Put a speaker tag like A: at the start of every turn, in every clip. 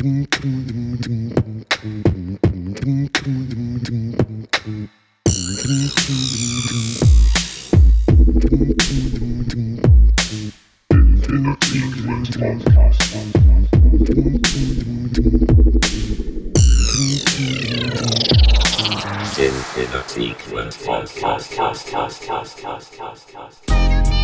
A: Flip up a lift to the lot, but I still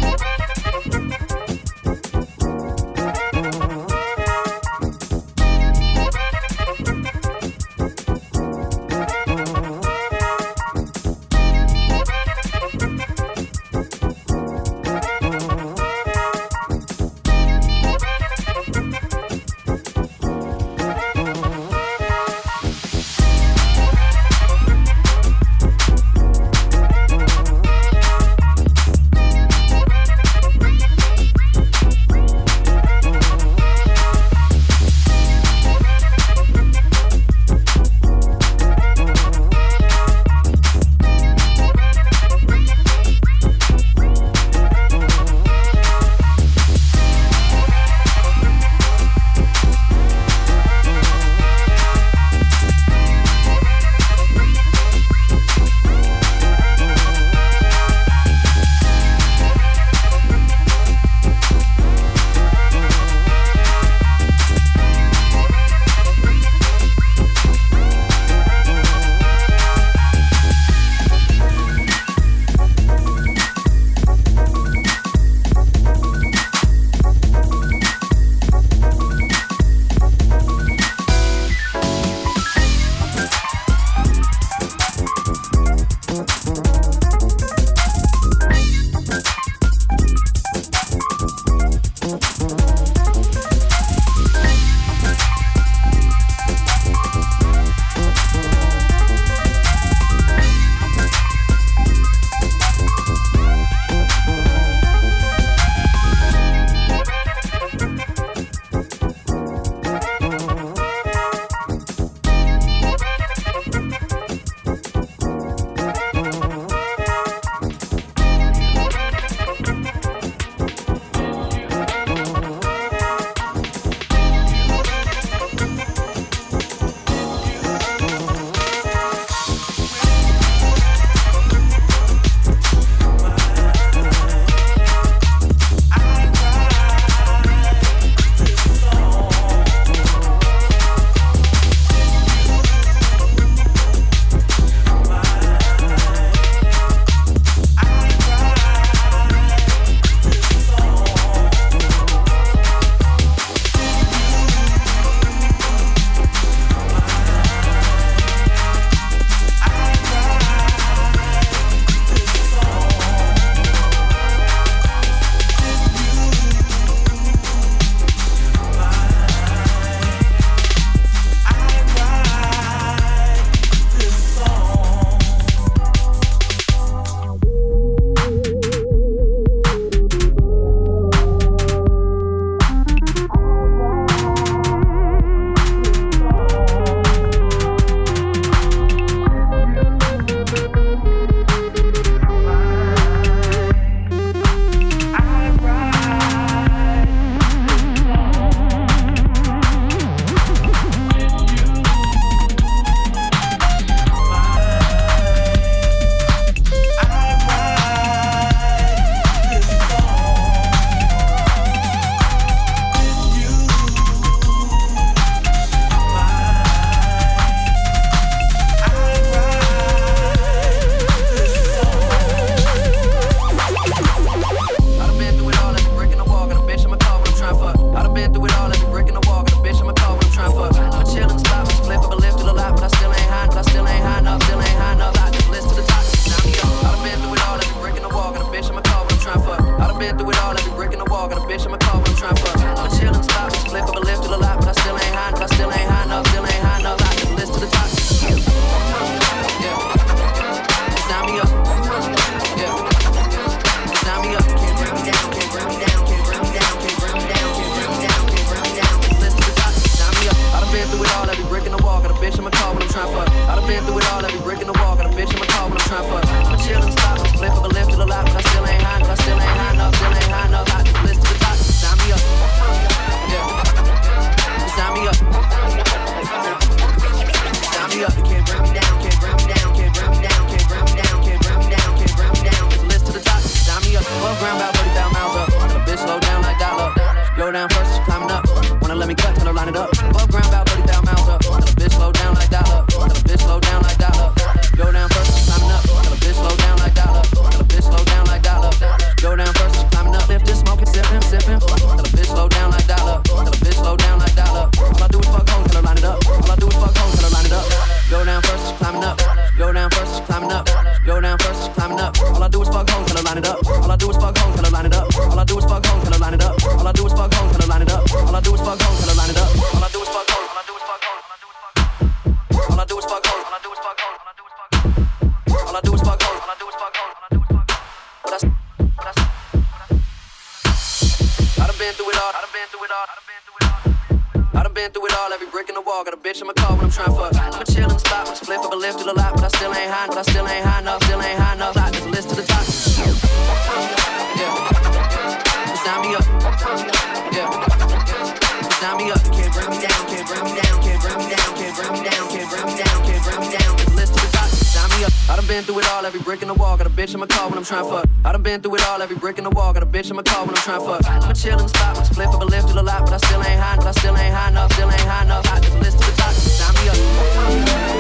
A: I done been through it all, every brick in the wall. Got a bitch in my car when I'm trying fuck. I done been through it all, every brick in the wall. Got a bitch in my car when I'm trying fuck. I'm a chillin' spot, I'm split up a lift to a lot, but I still ain't high, but I still ain't high enough, still ain't high enough. I just list to the top, sign me up.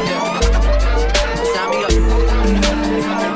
A: Yeah. Sign me up.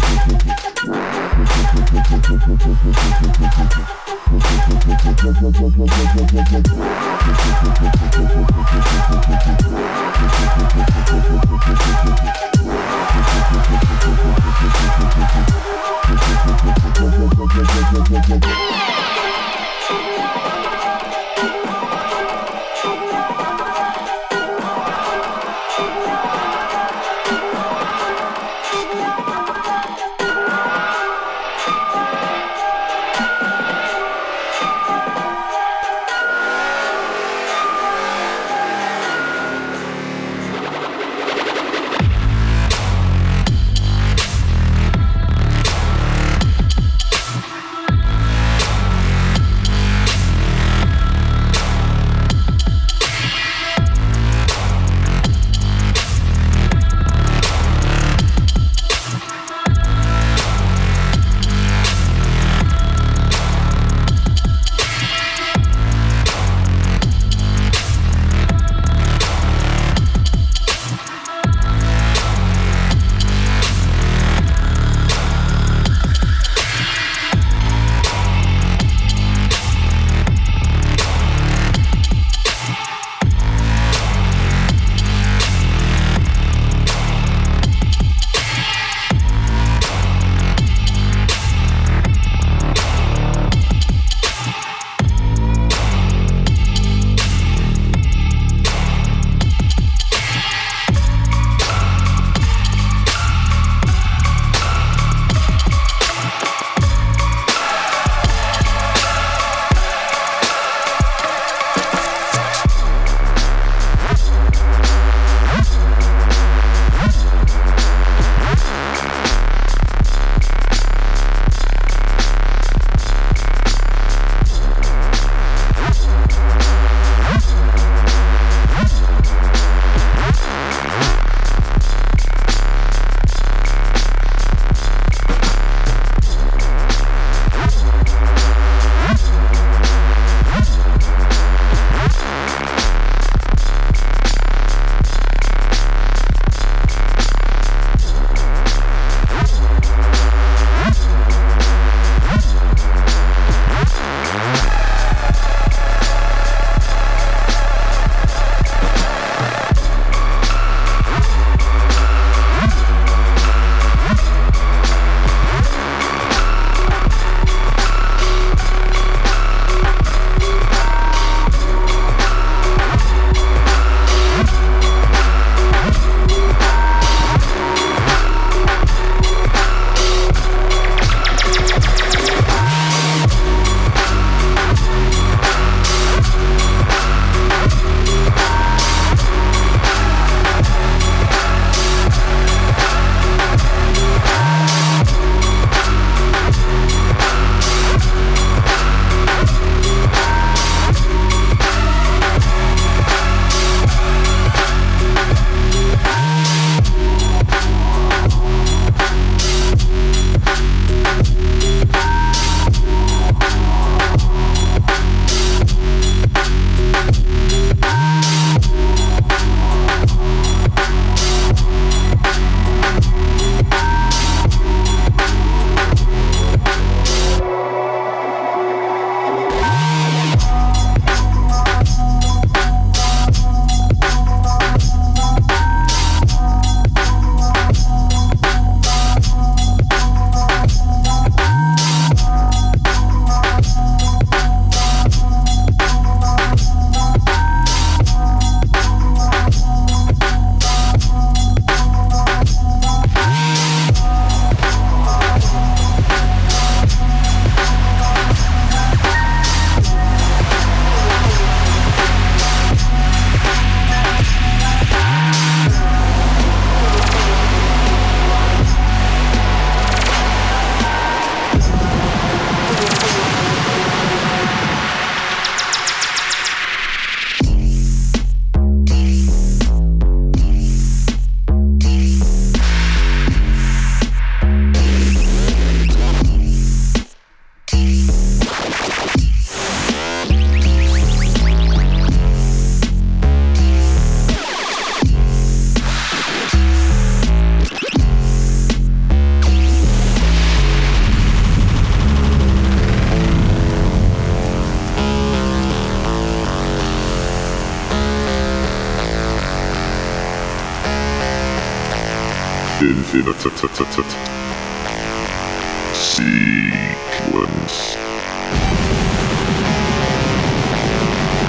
B: sequence.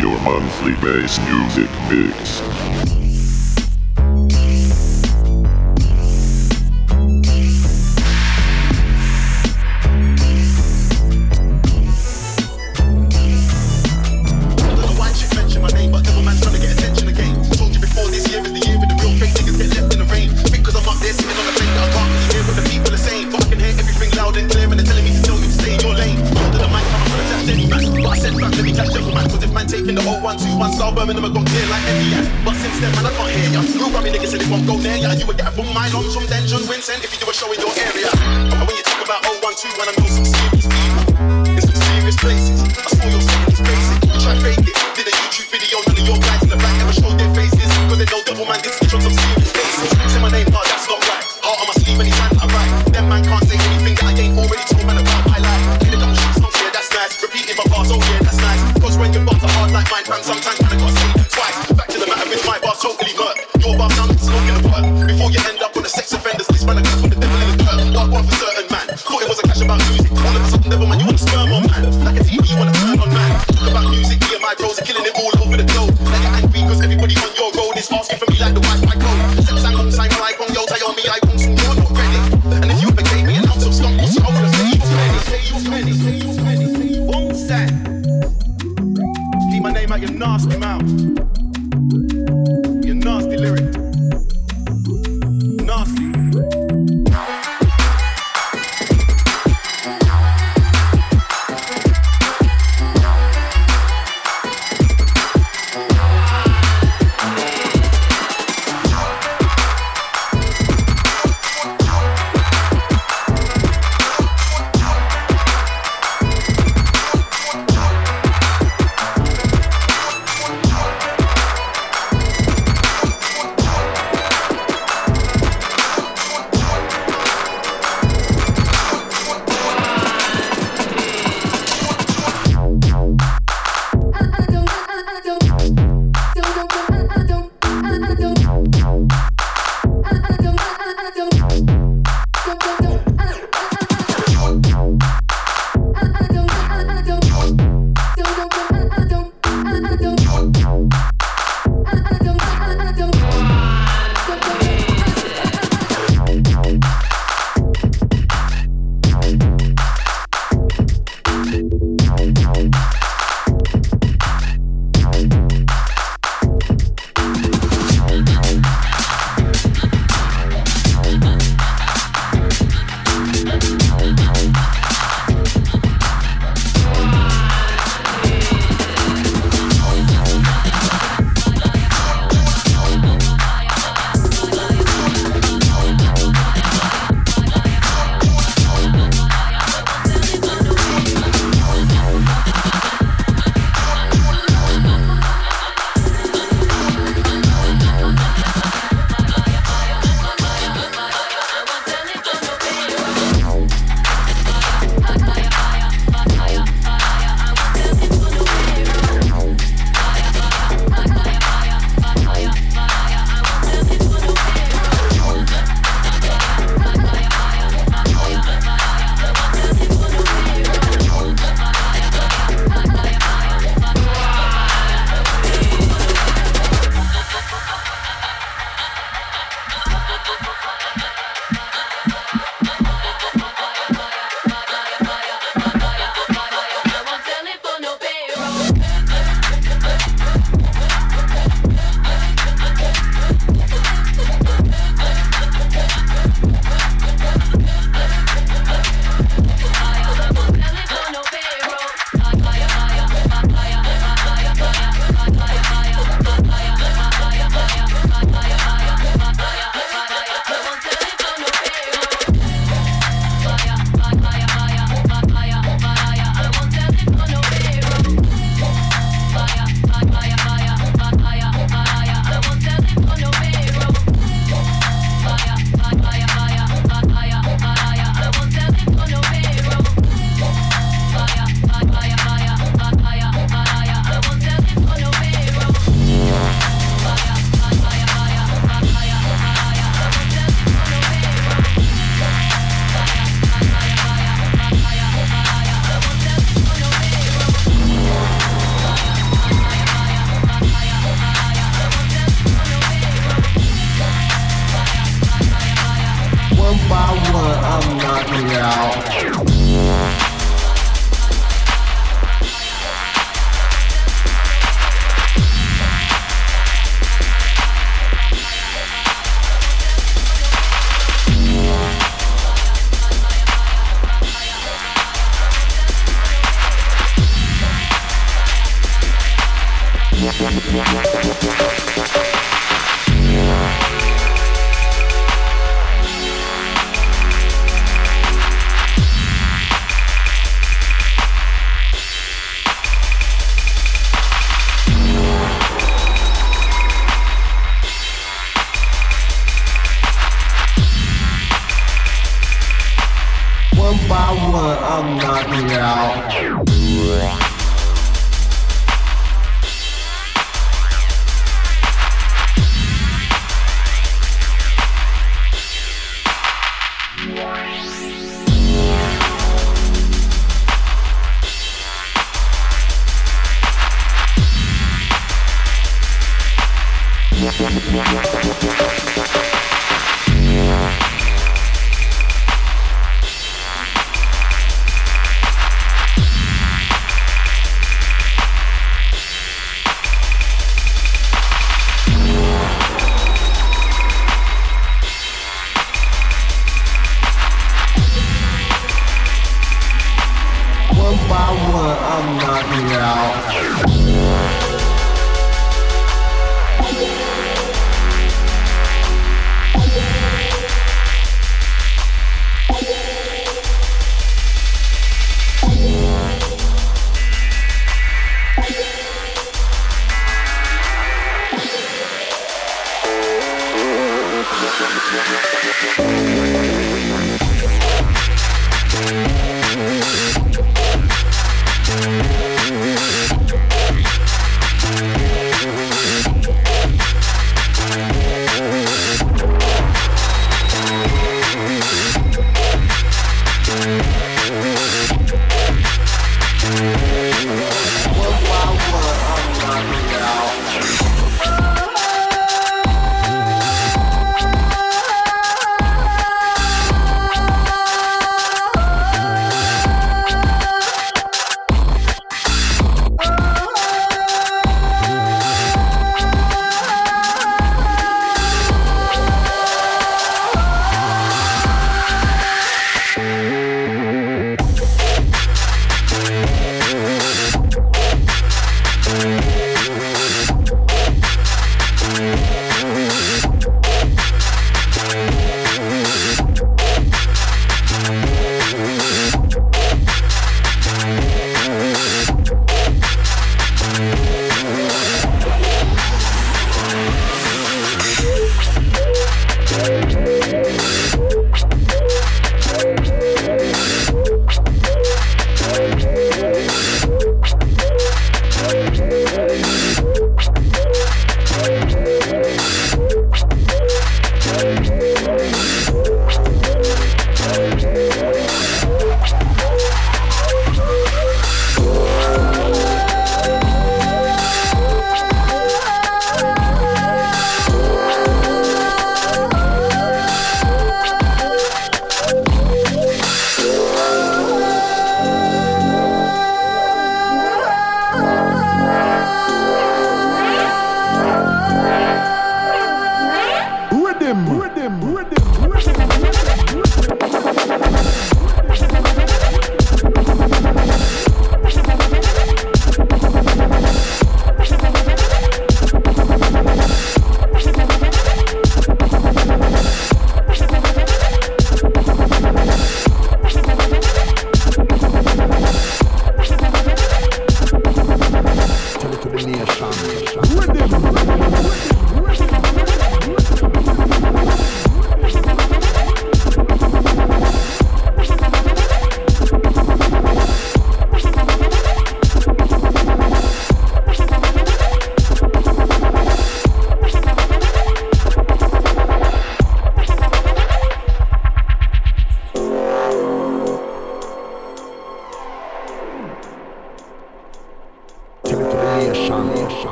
B: Your monthly bass music mix.